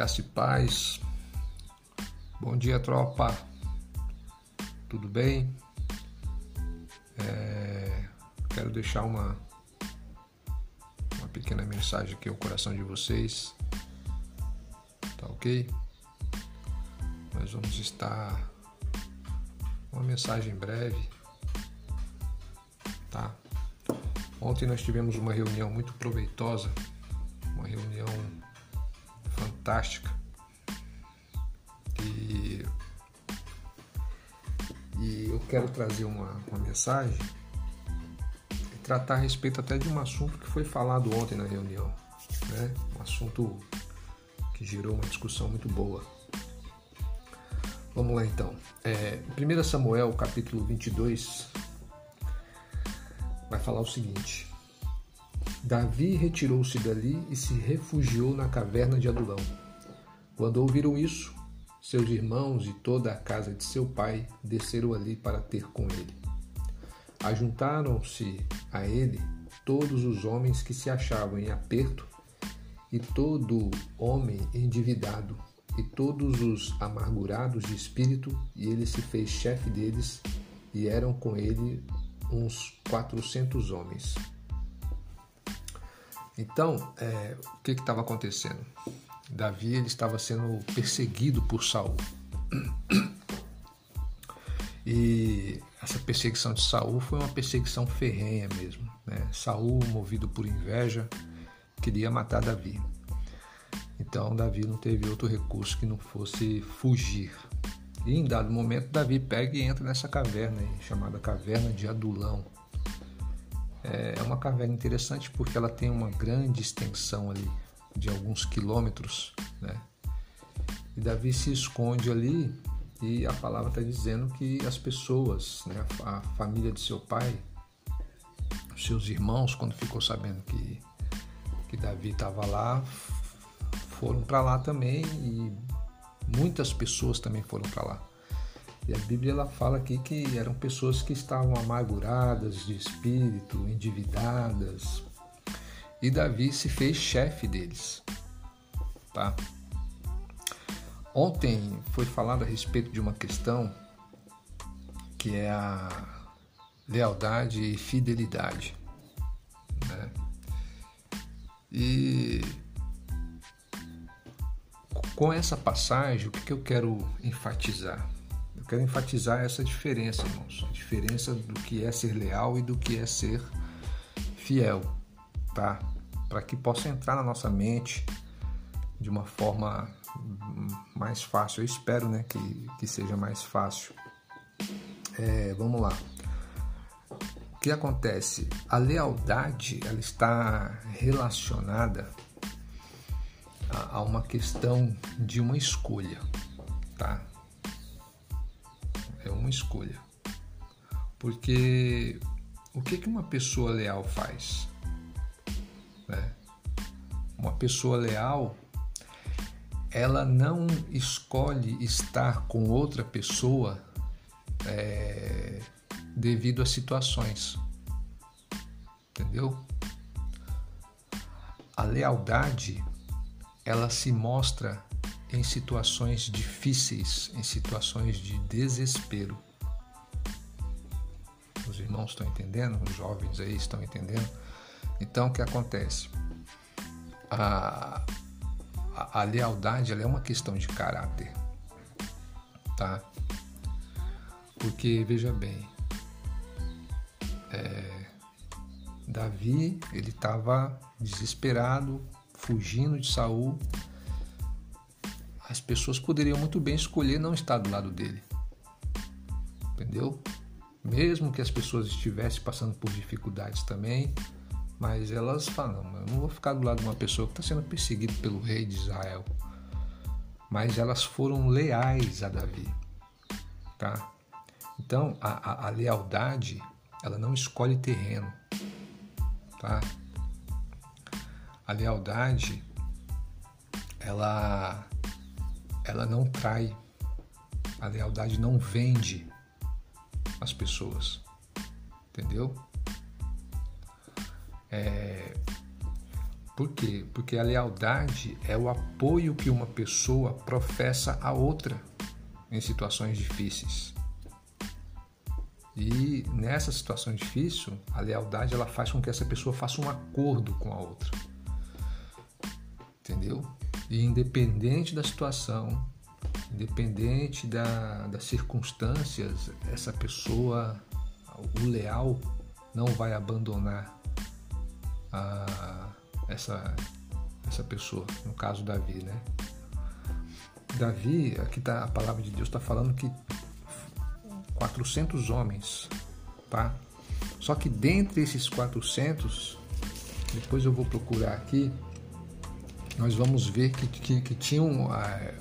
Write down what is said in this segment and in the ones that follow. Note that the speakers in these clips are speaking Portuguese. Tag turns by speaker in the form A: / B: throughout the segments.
A: Graça e paz. Bom dia, tropa. Tudo bem? É, quero deixar uma, uma pequena mensagem aqui ao coração de vocês. Tá ok? Nós vamos estar. Uma mensagem breve. Tá? Ontem nós tivemos uma reunião muito proveitosa. Fantástica. E, e eu quero trazer uma, uma mensagem e tratar a respeito até de um assunto que foi falado ontem na reunião. Né? Um assunto que gerou uma discussão muito boa. Vamos lá então. É, 1 Samuel, capítulo 22, vai falar o seguinte. Davi retirou-se dali e se refugiou na caverna de Adulão. Quando ouviram isso, seus irmãos e toda a casa de seu pai desceram ali para ter com ele. Ajuntaram-se a ele todos os homens que se achavam em aperto, e todo homem endividado, e todos os amargurados de espírito, e ele se fez chefe deles, e eram com ele uns quatrocentos homens. Então, é, o que estava acontecendo? Davi ele estava sendo perseguido por Saul. E essa perseguição de Saul foi uma perseguição ferrenha mesmo. Né? Saul, movido por inveja, queria matar Davi. Então Davi não teve outro recurso que não fosse fugir. E em dado momento Davi pega e entra nessa caverna aí, chamada caverna de Adulão. É, é uma caverna interessante porque ela tem uma grande extensão ali, de alguns quilômetros, né? E Davi se esconde ali e a palavra está dizendo que as pessoas, né, a família de seu pai, seus irmãos, quando ficou sabendo que, que Davi estava lá, foram para lá também e muitas pessoas também foram para lá. E a Bíblia ela fala aqui que eram pessoas que estavam amarguradas de espírito, endividadas. E Davi se fez chefe deles. Tá? Ontem foi falado a respeito de uma questão que é a lealdade e fidelidade. Né? E com essa passagem, o que, que eu quero enfatizar? Quero enfatizar essa diferença, irmãos. A diferença do que é ser leal e do que é ser fiel, tá? Para que possa entrar na nossa mente de uma forma mais fácil. Eu espero, né, que, que seja mais fácil. É, vamos lá. O que acontece? A lealdade ela está relacionada a, a uma questão de uma escolha, tá? Escolha. Porque o que, que uma pessoa leal faz? Né? Uma pessoa leal, ela não escolhe estar com outra pessoa é, devido a situações. Entendeu? A lealdade, ela se mostra em situações difíceis, em situações de desespero. Os irmãos estão entendendo? Os jovens aí estão entendendo? Então, o que acontece? A, a, a lealdade é uma questão de caráter, tá? Porque, veja bem, é, Davi, ele estava desesperado, fugindo de Saul, pessoas poderiam muito bem escolher não estar do lado dele. Entendeu? Mesmo que as pessoas estivessem passando por dificuldades também, mas elas falam: não, eu não vou ficar do lado de uma pessoa que está sendo perseguida pelo rei de Israel. Mas elas foram leais a Davi, tá? Então a, a, a lealdade ela não escolhe terreno, tá? A lealdade ela ela não trai. A lealdade não vende as pessoas. Entendeu? É, Por quê? Porque a lealdade é o apoio que uma pessoa professa a outra em situações difíceis. E nessa situação difícil, a lealdade ela faz com que essa pessoa faça um acordo com a outra. Entendeu? E independente da situação, independente da, das circunstâncias, essa pessoa, o leal, não vai abandonar a, essa, essa pessoa, no caso Davi, né? Davi, aqui tá, a palavra de Deus está falando que 400 homens, tá? Só que dentre esses 400, depois eu vou procurar aqui, nós vamos ver que, que, que tinham é,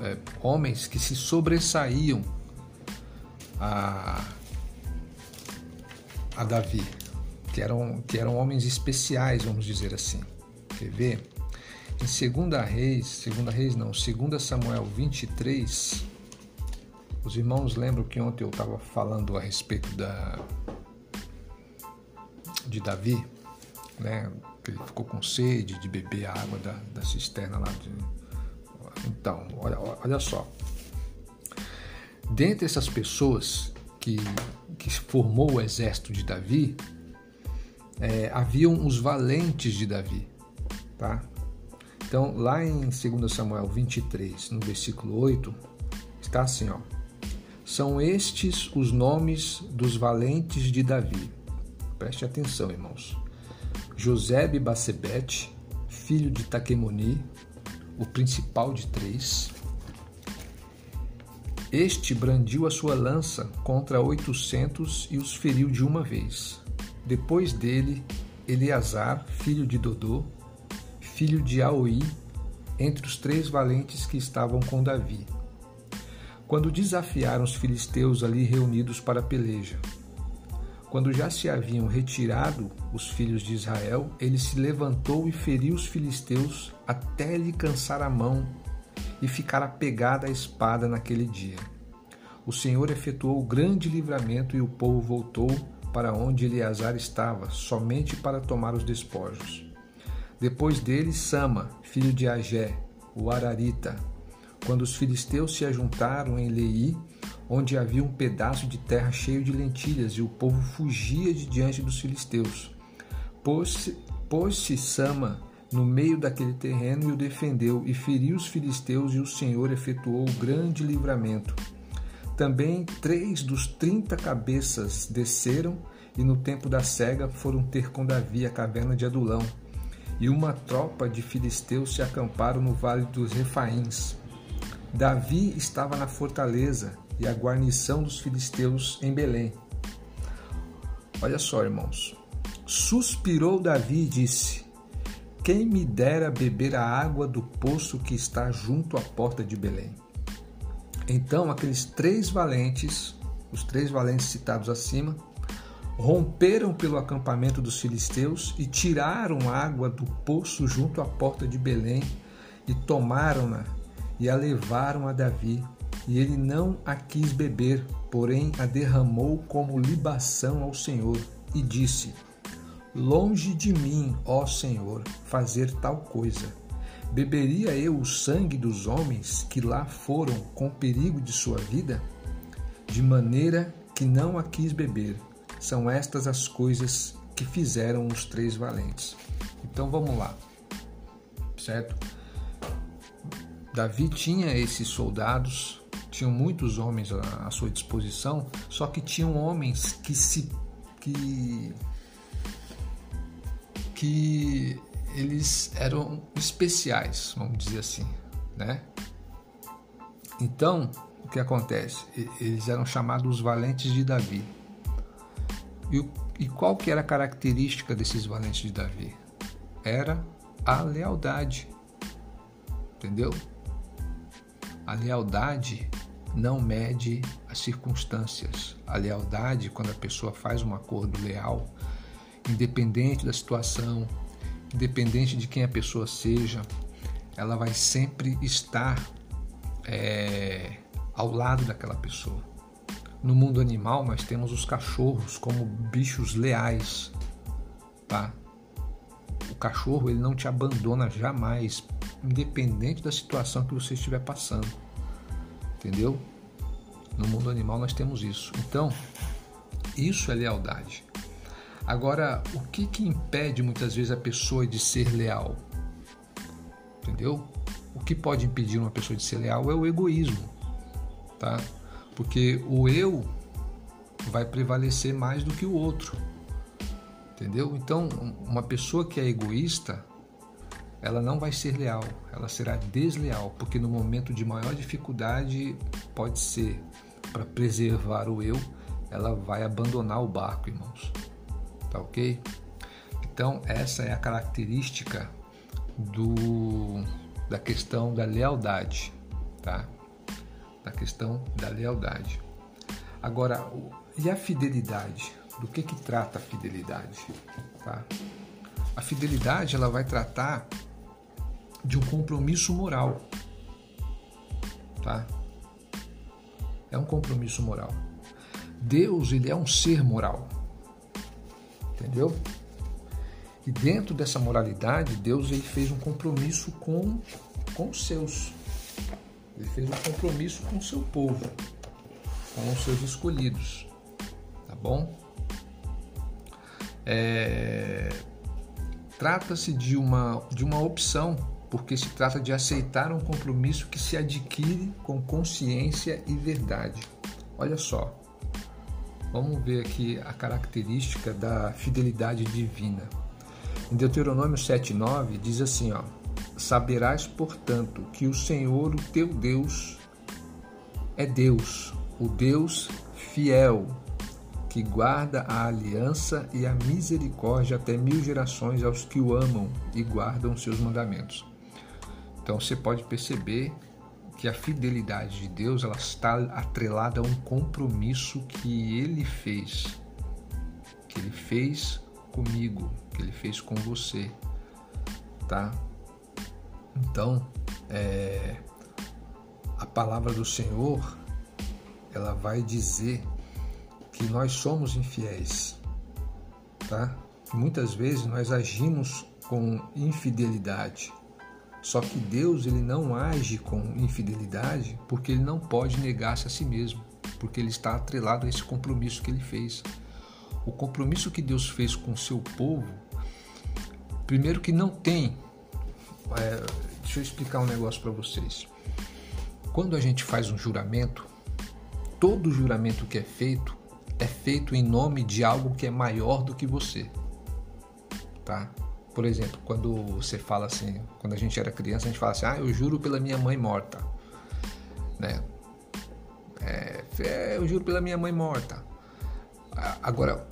A: é, homens que se sobressaíam a, a Davi, que eram, que eram homens especiais, vamos dizer assim. Quer ver? Em 2 Reis, 2 Reis não, 2 Samuel 23, os irmãos lembram que ontem eu estava falando a respeito da de Davi, né? Ele ficou com sede de beber a água da, da cisterna lá. De... Então, olha, olha só. Dentre essas pessoas que, que formou o exército de Davi, é, haviam os valentes de Davi, tá? Então, lá em 2 Samuel 23, no versículo 8, está assim, ó. São estes os nomes dos valentes de Davi. Preste atenção, irmãos. Josebe Basebete, filho de Taquemoni, o principal de três. Este brandiu a sua lança contra oitocentos e os feriu de uma vez. Depois dele, Eleazar, filho de Dodô, filho de Aoi, entre os três valentes que estavam com Davi quando desafiaram os filisteus ali reunidos para a peleja. Quando já se haviam retirado os filhos de Israel, ele se levantou e feriu os filisteus até lhe cansar a mão e ficar apegada à espada naquele dia. O Senhor efetuou grande livramento e o povo voltou para onde Eleazar estava, somente para tomar os despojos. Depois dele, Sama, filho de Agé, o Ararita, quando os filisteus se ajuntaram em Lei, onde havia um pedaço de terra cheio de lentilhas, e o povo fugia de diante dos filisteus. Pôs-se pôs Sama no meio daquele terreno e o defendeu, e feriu os filisteus, e o Senhor efetuou grande livramento. Também três dos trinta cabeças desceram, e no tempo da cega foram ter com Davi a caverna de Adulão. E uma tropa de filisteus se acamparam no vale dos Refaíns. Davi estava na fortaleza e a guarnição dos filisteus em Belém. Olha só, irmãos. Suspirou Davi e disse: Quem me dera beber a água do poço que está junto à porta de Belém? Então aqueles três valentes, os três valentes citados acima, romperam pelo acampamento dos filisteus e tiraram água do poço junto à porta de Belém e tomaram-na e a levaram a Davi, e ele não a quis beber, porém a derramou como libação ao Senhor, e disse: Longe de mim, ó Senhor, fazer tal coisa. Beberia eu o sangue dos homens que lá foram com perigo de sua vida? De maneira que não a quis beber. São estas as coisas que fizeram os três valentes. Então vamos lá, certo? Davi tinha esses soldados, tinham muitos homens à sua disposição, só que tinham homens que se que que eles eram especiais, vamos dizer assim, né? Então, o que acontece? Eles eram chamados valentes de Davi. E, e qual que era a característica desses valentes de Davi? Era a lealdade. Entendeu? A lealdade não mede as circunstâncias. A lealdade, quando a pessoa faz um acordo leal, independente da situação, independente de quem a pessoa seja, ela vai sempre estar é, ao lado daquela pessoa. No mundo animal, nós temos os cachorros como bichos leais, tá? cachorro ele não te abandona jamais, independente da situação que você estiver passando. Entendeu? No mundo animal nós temos isso. Então, isso é lealdade. Agora, o que, que impede muitas vezes a pessoa de ser leal? Entendeu? O que pode impedir uma pessoa de ser leal é o egoísmo, tá? Porque o eu vai prevalecer mais do que o outro. Entendeu? Então, uma pessoa que é egoísta, ela não vai ser leal, ela será desleal, porque no momento de maior dificuldade, pode ser para preservar o eu, ela vai abandonar o barco, irmãos. Tá ok? Então, essa é a característica do, da questão da lealdade, tá? Da questão da lealdade. Agora, e a fidelidade? Do que que trata a fidelidade? Tá? A fidelidade ela vai tratar de um compromisso moral, tá? É um compromisso moral. Deus ele é um ser moral, entendeu? E dentro dessa moralidade, Deus ele fez um compromisso com com os seus. Ele fez um compromisso com o seu povo, com os seus escolhidos, tá bom? É, Trata-se de uma, de uma opção, porque se trata de aceitar um compromisso que se adquire com consciência e verdade. Olha só, vamos ver aqui a característica da fidelidade divina. Em Deuteronômio 7,9 diz assim: ó, Saberás, portanto, que o Senhor, o teu Deus, é Deus, o Deus fiel, que guarda a aliança e a misericórdia até mil gerações aos que o amam e guardam seus mandamentos. Então você pode perceber que a fidelidade de Deus ela está atrelada a um compromisso que Ele fez, que Ele fez comigo, que Ele fez com você, tá? Então, é, a palavra do Senhor ela vai dizer que nós somos infiéis, tá? Muitas vezes nós agimos com infidelidade. Só que Deus ele não age com infidelidade porque ele não pode negar-se a si mesmo, porque ele está atrelado a esse compromisso que ele fez. O compromisso que Deus fez com o seu povo, primeiro que não tem. É, deixa eu explicar um negócio para vocês. Quando a gente faz um juramento, todo juramento que é feito, é feito em nome de algo que é maior do que você. Tá? Por exemplo, quando você fala assim, quando a gente era criança, a gente fala assim: "Ah, eu juro pela minha mãe morta". Né? É, é, eu juro pela minha mãe morta. Agora,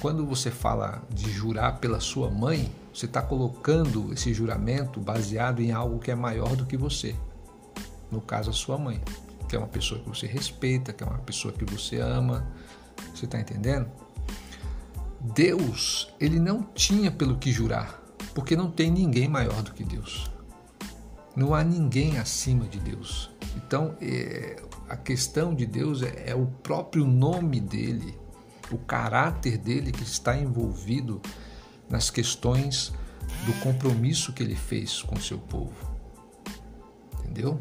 A: quando você fala de jurar pela sua mãe, você está colocando esse juramento baseado em algo que é maior do que você. No caso, a sua mãe, que é uma pessoa que você respeita, que é uma pessoa que você ama, você está entendendo? Deus, ele não tinha pelo que jurar, porque não tem ninguém maior do que Deus. Não há ninguém acima de Deus. Então, é, a questão de Deus é, é o próprio nome dele, o caráter dele que está envolvido nas questões do compromisso que ele fez com seu povo. Entendeu?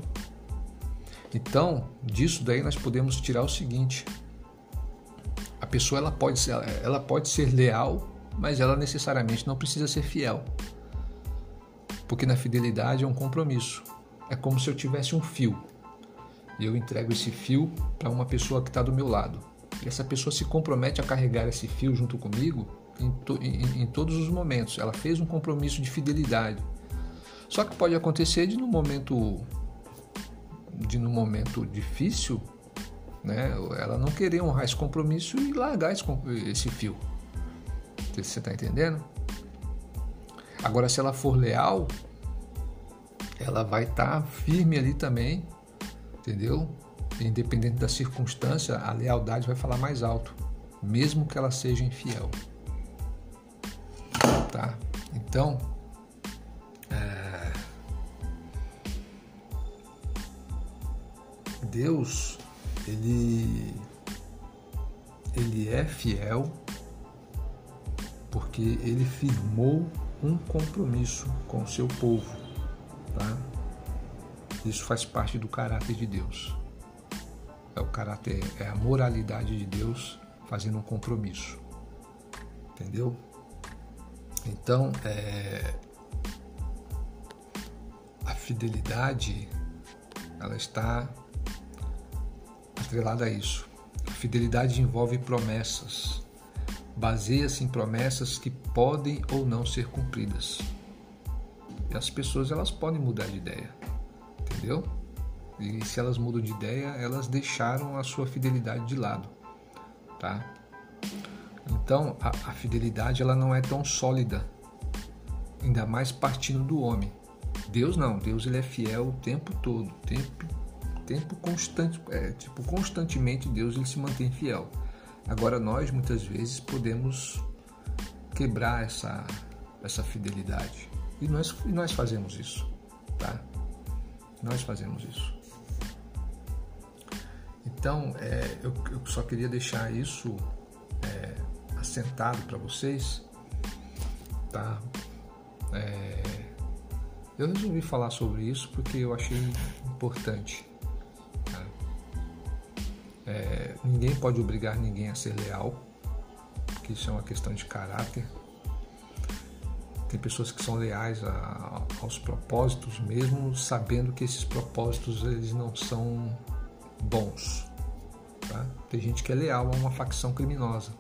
A: Então, disso daí nós podemos tirar o seguinte: a pessoa ela pode ser, ela pode ser leal, mas ela necessariamente não precisa ser fiel. Porque na fidelidade é um compromisso. É como se eu tivesse um fio e eu entrego esse fio para uma pessoa que está do meu lado. E essa pessoa se compromete a carregar esse fio junto comigo em, to, em, em todos os momentos. Ela fez um compromisso de fidelidade. Só que pode acontecer de no momento de no momento difícil né? Ela não querer honrar esse compromisso e largar esse, esse fio. Você está entendendo? Agora, se ela for leal, ela vai estar tá firme ali também, entendeu? Independente da circunstância, a lealdade vai falar mais alto, mesmo que ela seja infiel. Tá? Então, é... Deus ele ele é fiel porque ele firmou um compromisso com o seu povo, tá? Isso faz parte do caráter de Deus. É o caráter, é a moralidade de Deus fazendo um compromisso. Entendeu? Então, é, a fidelidade ela está atrelada a isso. Fidelidade envolve promessas. Baseia-se em promessas que podem ou não ser cumpridas. E as pessoas elas podem mudar de ideia, entendeu? E se elas mudam de ideia, elas deixaram a sua fidelidade de lado, tá? Então a, a fidelidade ela não é tão sólida, ainda mais partindo do homem. Deus não, Deus ele é fiel o tempo todo, tempo, tempo constante, é, tipo constantemente Deus ele se mantém fiel. Agora nós muitas vezes podemos quebrar essa essa fidelidade. E nós, e nós fazemos isso, tá? Nós fazemos isso. Então, é, eu, eu, só queria deixar isso é, assentado para vocês, tá? É, eu resolvi falar sobre isso porque eu achei importante. É, ninguém pode obrigar ninguém a ser leal, porque isso é uma questão de caráter. Tem pessoas que são leais a, aos propósitos, mesmo sabendo que esses propósitos eles não são bons. Tá? Tem gente que é leal a uma facção criminosa.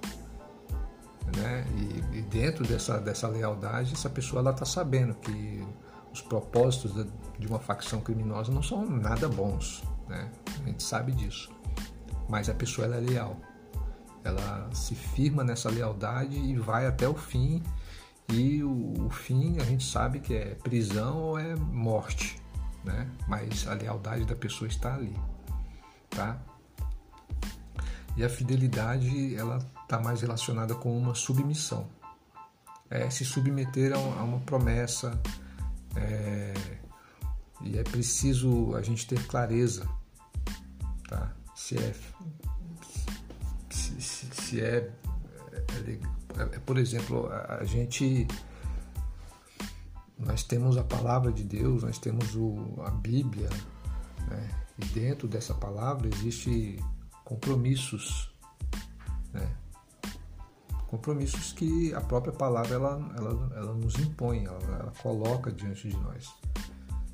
A: Né? E, e dentro dessa, dessa lealdade, essa pessoa está sabendo que os propósitos de uma facção criminosa não são nada bons. Né? A gente sabe disso. Mas a pessoa é leal. Ela se firma nessa lealdade e vai até o fim e o, o, fim a gente sabe que é prisão ou é morte, né? Mas a lealdade da pessoa está ali, tá? E a fidelidade ela está mais relacionada com uma submissão, é se submeter a uma, a uma promessa, é, e é preciso a gente ter clareza, tá? Se é se, se, se é, é, é, por exemplo, a, gente nós temos a palavra de Deus, nós temos o, a Bíblia, né? e dentro dessa palavra existe compromissos, né? compromissos que a própria palavra ela, ela, ela nos impõe, ela, ela coloca diante de nós,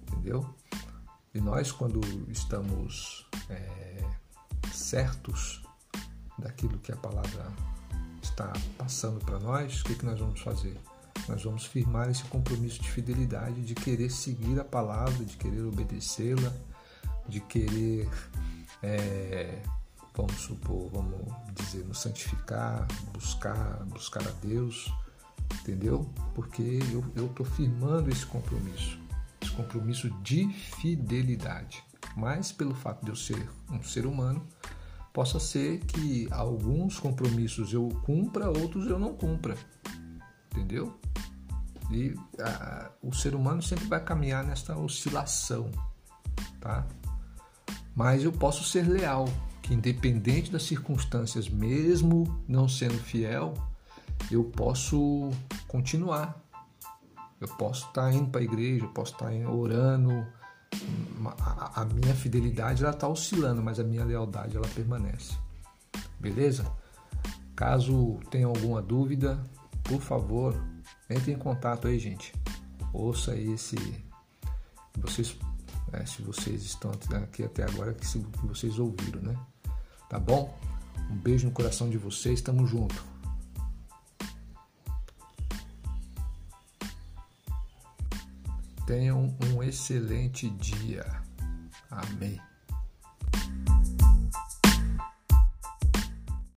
A: entendeu? E nós quando estamos é, certos daquilo que a palavra está passando para nós, o que, que nós vamos fazer? Nós vamos firmar esse compromisso de fidelidade, de querer seguir a palavra, de querer obedecê-la, de querer, é, vamos supor, vamos dizer, nos santificar, buscar, buscar a Deus, entendeu? Porque eu estou firmando esse compromisso, esse compromisso de fidelidade. Mas pelo fato de eu ser um ser humano, possa ser que alguns compromissos eu cumpra, outros eu não cumpra. Entendeu? E a, o ser humano sempre vai caminhar nesta oscilação, tá? Mas eu posso ser leal, que independente das circunstâncias, mesmo não sendo fiel, eu posso continuar. Eu posso estar indo para a igreja, eu posso estar orando, a, minha fidelidade ela está oscilando, mas a minha lealdade ela permanece. Beleza? Caso tenha alguma dúvida, por favor, entre em contato aí, gente. Ouça aí esse. Vocês, né, se vocês estão aqui até agora, que, se, que vocês ouviram, né? Tá bom? Um beijo no coração de vocês, tamo junto. Tenham um excelente dia. Amém.